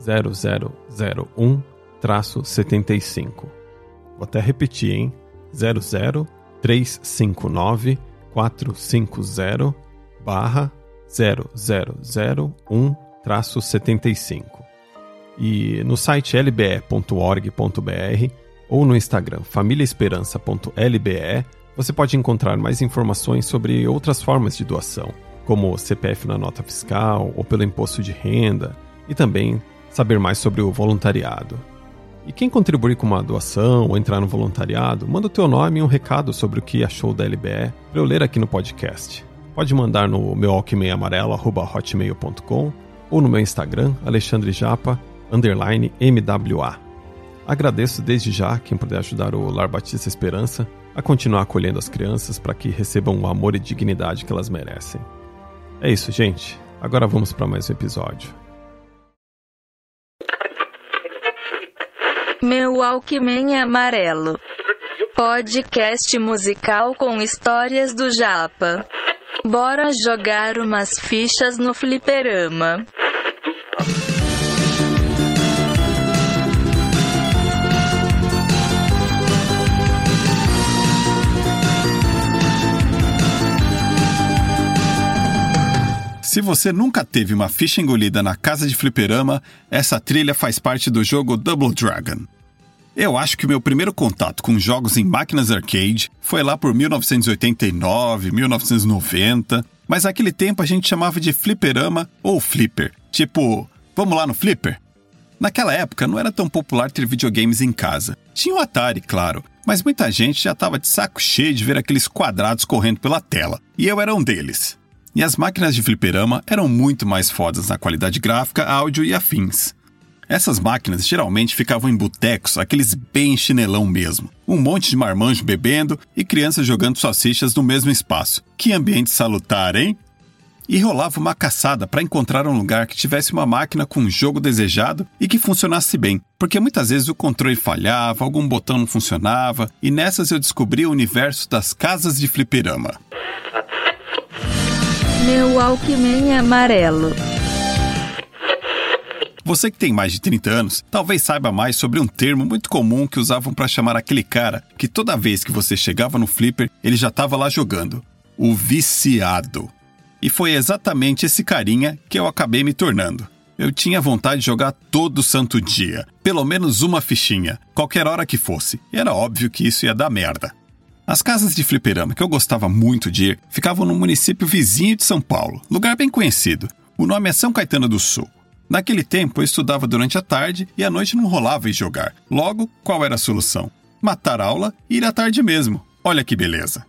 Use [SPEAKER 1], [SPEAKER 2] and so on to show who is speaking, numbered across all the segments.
[SPEAKER 1] 0001-75. Vou até repetir, hein? 00359 450 barra 0001-75. E no site lbe.org.br ou no Instagram famíliaesperança.lbe você pode encontrar mais informações sobre outras formas de doação, como CPF na nota fiscal ou pelo imposto de renda, e também saber mais sobre o voluntariado. E quem contribuir com uma doação ou entrar no voluntariado, manda o teu nome e um recado sobre o que achou da LBE para eu ler aqui no podcast. Pode mandar no meu alquimeiamarelo.hotmail.com ou no meu Instagram, Alexandre Japa, underline MWA. Agradeço desde já quem puder ajudar o Lar Batista Esperança a continuar acolhendo as crianças para que recebam o amor e dignidade que elas merecem. É isso, gente. Agora vamos para mais um episódio.
[SPEAKER 2] Meu Alckmin Amarelo. Podcast musical com histórias do Japa. Bora jogar umas fichas no fliperama.
[SPEAKER 3] Se você nunca teve uma ficha engolida na casa de fliperama, essa trilha faz parte do jogo Double Dragon. Eu acho que o meu primeiro contato com jogos em máquinas arcade foi lá por 1989, 1990, mas naquele tempo a gente chamava de fliperama ou flipper. Tipo, vamos lá no flipper? Naquela época não era tão popular ter videogames em casa. Tinha o Atari, claro, mas muita gente já estava de saco cheio de ver aqueles quadrados correndo pela tela, e eu era um deles. E as máquinas de fliperama eram muito mais fodas na qualidade gráfica, áudio e afins. Essas máquinas geralmente ficavam em botecos, aqueles bem chinelão mesmo. Um monte de marmanjo bebendo e crianças jogando salsichas no mesmo espaço. Que ambiente salutar, hein? E rolava uma caçada para encontrar um lugar que tivesse uma máquina com um jogo desejado e que funcionasse bem, porque muitas vezes o controle falhava, algum botão não funcionava, e nessas eu descobri o universo das casas de fliperama.
[SPEAKER 2] Meu Alckmin Amarelo.
[SPEAKER 3] Você que tem mais de 30 anos, talvez saiba mais sobre um termo muito comum que usavam para chamar aquele cara que toda vez que você chegava no flipper, ele já estava lá jogando. O viciado. E foi exatamente esse carinha que eu acabei me tornando. Eu tinha vontade de jogar todo santo dia, pelo menos uma fichinha, qualquer hora que fosse. E era óbvio que isso ia dar merda. As casas de fliperama que eu gostava muito de ir ficavam no município vizinho de São Paulo, lugar bem conhecido. O nome é São Caetano do Sul. Naquele tempo eu estudava durante a tarde e à noite não rolava ir jogar. Logo, qual era a solução? Matar a aula e ir à tarde mesmo. Olha que beleza.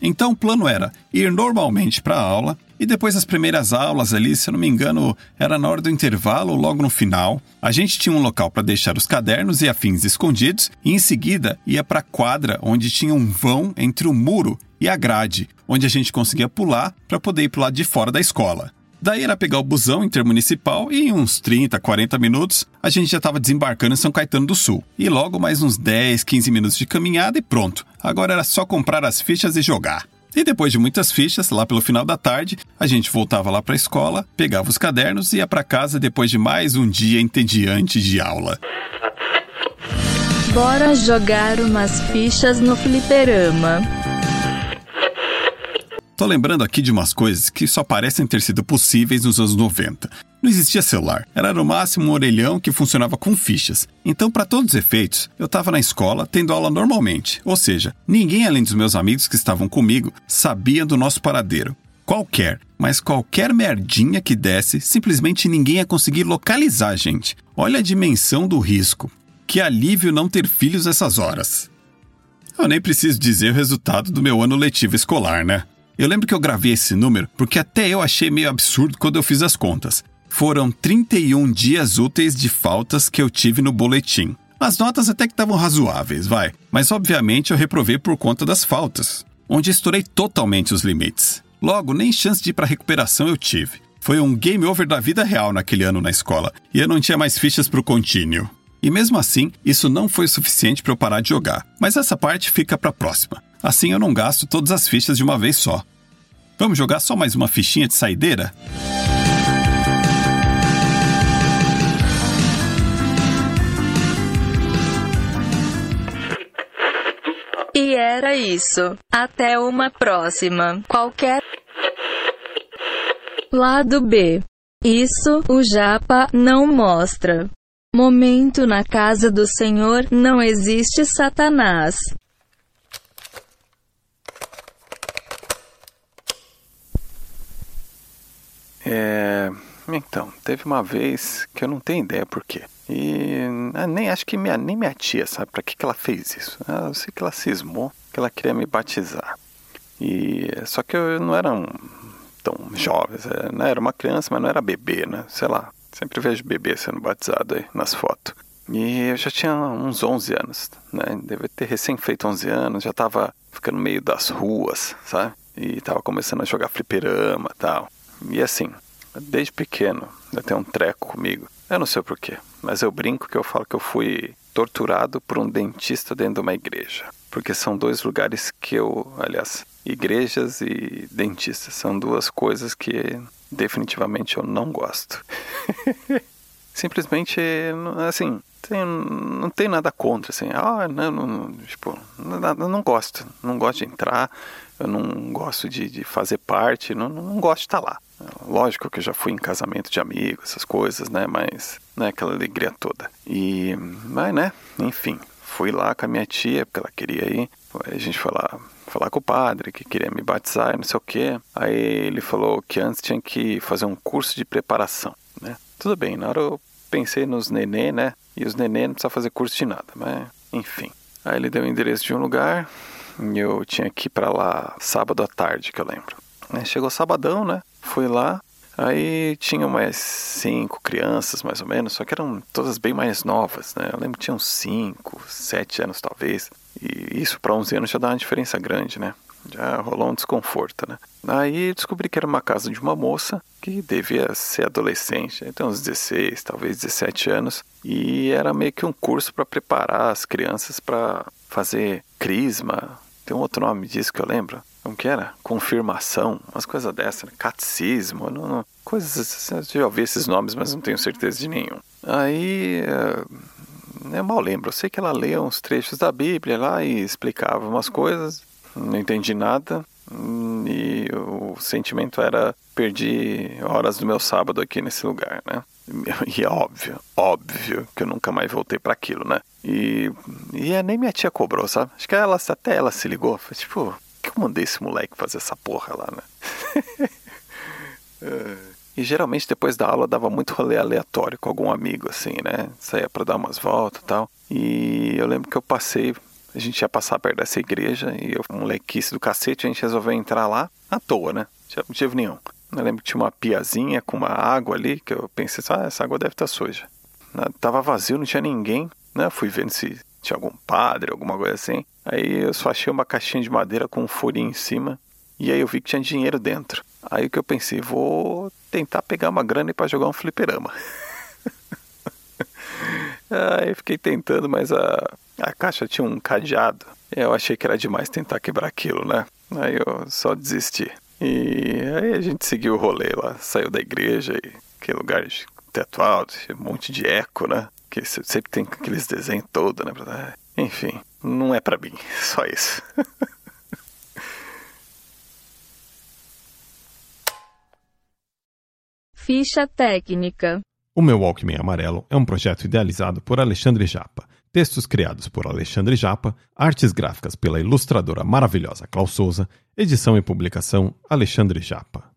[SPEAKER 3] Então o plano era ir normalmente para a aula, e depois das primeiras aulas ali, se eu não me engano, era na hora do intervalo ou logo no final, a gente tinha um local para deixar os cadernos e afins escondidos e em seguida ia para a quadra onde tinha um vão entre o muro e a grade, onde a gente conseguia pular para poder ir para lado de fora da escola. Daí era pegar o busão intermunicipal e em uns 30, 40 minutos a gente já estava desembarcando em São Caetano do Sul. E logo mais uns 10, 15 minutos de caminhada e pronto. Agora era só comprar as fichas e jogar. E depois de muitas fichas, lá pelo final da tarde, a gente voltava lá para a escola, pegava os cadernos e ia para casa depois de mais um dia entediante de aula.
[SPEAKER 2] Bora jogar umas fichas no fliperama.
[SPEAKER 4] Tô lembrando aqui de umas coisas que só parecem ter sido possíveis nos anos 90. Não existia celular, era no máximo um orelhão que funcionava com fichas. Então, para todos os efeitos, eu estava na escola tendo aula normalmente, ou seja, ninguém além dos meus amigos que estavam comigo sabia do nosso paradeiro. Qualquer, mas qualquer merdinha que desse, simplesmente ninguém ia conseguir localizar a gente. Olha a dimensão do risco. Que alívio não ter filhos essas horas. Eu nem preciso dizer o resultado do meu ano letivo escolar, né? Eu lembro que eu gravei esse número porque até eu achei meio absurdo quando eu fiz as contas. Foram 31 dias úteis de faltas que eu tive no boletim. As notas até que estavam razoáveis, vai, mas obviamente eu reprovei por conta das faltas, onde estourei totalmente os limites. Logo, nem chance de ir para recuperação eu tive. Foi um game over da vida real naquele ano na escola, e eu não tinha mais fichas para o contínuo. E mesmo assim, isso não foi suficiente para eu parar de jogar. Mas essa parte fica para a próxima. Assim eu não gasto todas as fichas de uma vez só. Vamos jogar só mais uma fichinha de saideira?
[SPEAKER 2] E era isso. Até uma próxima. Qualquer. Lado B. Isso o Japa não mostra. Momento na casa do Senhor não existe Satanás.
[SPEAKER 3] É, então, teve uma vez que eu não tenho ideia por quê. E ah, nem acho que minha, nem minha tia sabe para que, que ela fez isso. Ah, eu sei que ela cismou, que ela queria me batizar. E só que eu não era um, tão jovem, é, né? era uma criança, mas não era bebê, né? Sei lá, sempre vejo bebê sendo batizado aí nas fotos. E eu já tinha uns 11 anos, né? Deve ter recém feito 11 anos, já tava ficando meio das ruas, sabe? E tava começando a jogar fliperama e tal. E assim, desde pequeno, eu tenho um treco comigo. Eu não sei porquê, mas eu brinco que eu falo que eu fui torturado por um dentista dentro de uma igreja. Porque são dois lugares que eu, aliás, igrejas e dentistas, são duas coisas que definitivamente eu não gosto. Simplesmente, assim, tem, não tem nada contra, assim, ah, não, não tipo, não, não gosto, não gosto de entrar, eu não gosto de, de fazer parte, não, não gosto de estar lá. Lógico que eu já fui em casamento de amigos, essas coisas, né? Mas não é aquela alegria toda. E, mas, né? Enfim, fui lá com a minha tia, porque ela queria ir. A gente foi lá falar com o padre, que queria me batizar, não sei o quê. Aí ele falou que antes tinha que fazer um curso de preparação, né? Tudo bem, na hora eu pensei nos nenê, né? E os nenê não precisam fazer curso de nada, mas enfim. Aí ele deu o endereço de um lugar e eu tinha que ir para lá sábado à tarde, que eu lembro. Chegou sabadão, né? Fui lá, aí tinha mais cinco crianças, mais ou menos, só que eram todas bem mais novas, né? Eu lembro que tinham cinco, sete anos talvez. E isso para 11 anos já dá uma diferença grande, né? Já rolou um desconforto, né? Aí descobri que era uma casa de uma moça que devia ser adolescente, tem uns 16, talvez 17 anos, e era meio que um curso para preparar as crianças para fazer crisma. Tem um outro nome disso que eu lembro como que era? Confirmação, umas coisas dessas, né? catecismo, não, não, coisas eu já ouvi esses nomes, mas não tenho certeza de nenhum. Aí, eh, eu mal lembro, eu sei que ela lia uns trechos da Bíblia lá e explicava umas coisas, não entendi nada, e o sentimento era perdi horas do meu sábado aqui nesse lugar, né? E é óbvio, óbvio que eu nunca mais voltei para aquilo, né? E, e nem minha tia cobrou, sabe? Acho que ela, até ela se ligou. Foi tipo, mandei esse moleque fazer essa porra lá, né? e geralmente depois da aula dava muito rolê aleatório com algum amigo, assim, né? Saía para dar umas voltas e tal. E eu lembro que eu passei, a gente ia passar perto dessa igreja e eu, molequice do cacete, a gente resolveu entrar lá à toa, né? Não motivo nenhum. Eu lembro que tinha uma piazinha com uma água ali, que eu pensei, ah, essa água deve estar tá suja. Tava vazio, não tinha ninguém, né? Fui vendo se tinha algum padre, alguma coisa assim. Aí eu só achei uma caixinha de madeira com um furinho em cima. E aí eu vi que tinha dinheiro dentro. Aí o que eu pensei, vou tentar pegar uma grana para jogar um fliperama. aí fiquei tentando, mas a, a caixa tinha um cadeado. Eu achei que era demais tentar quebrar aquilo, né? Aí eu só desisti. E aí a gente seguiu o rolê lá, saiu da igreja e aquele lugar de teto alto, um monte de eco, né? que sempre tem aqueles desenhos todo, né? Enfim, não é para mim, só isso.
[SPEAKER 2] Ficha técnica.
[SPEAKER 3] O meu Walkman amarelo é um projeto idealizado por Alexandre Japa. Textos criados por Alexandre Japa, artes gráficas pela ilustradora maravilhosa Klaus Souza, edição e publicação Alexandre Japa.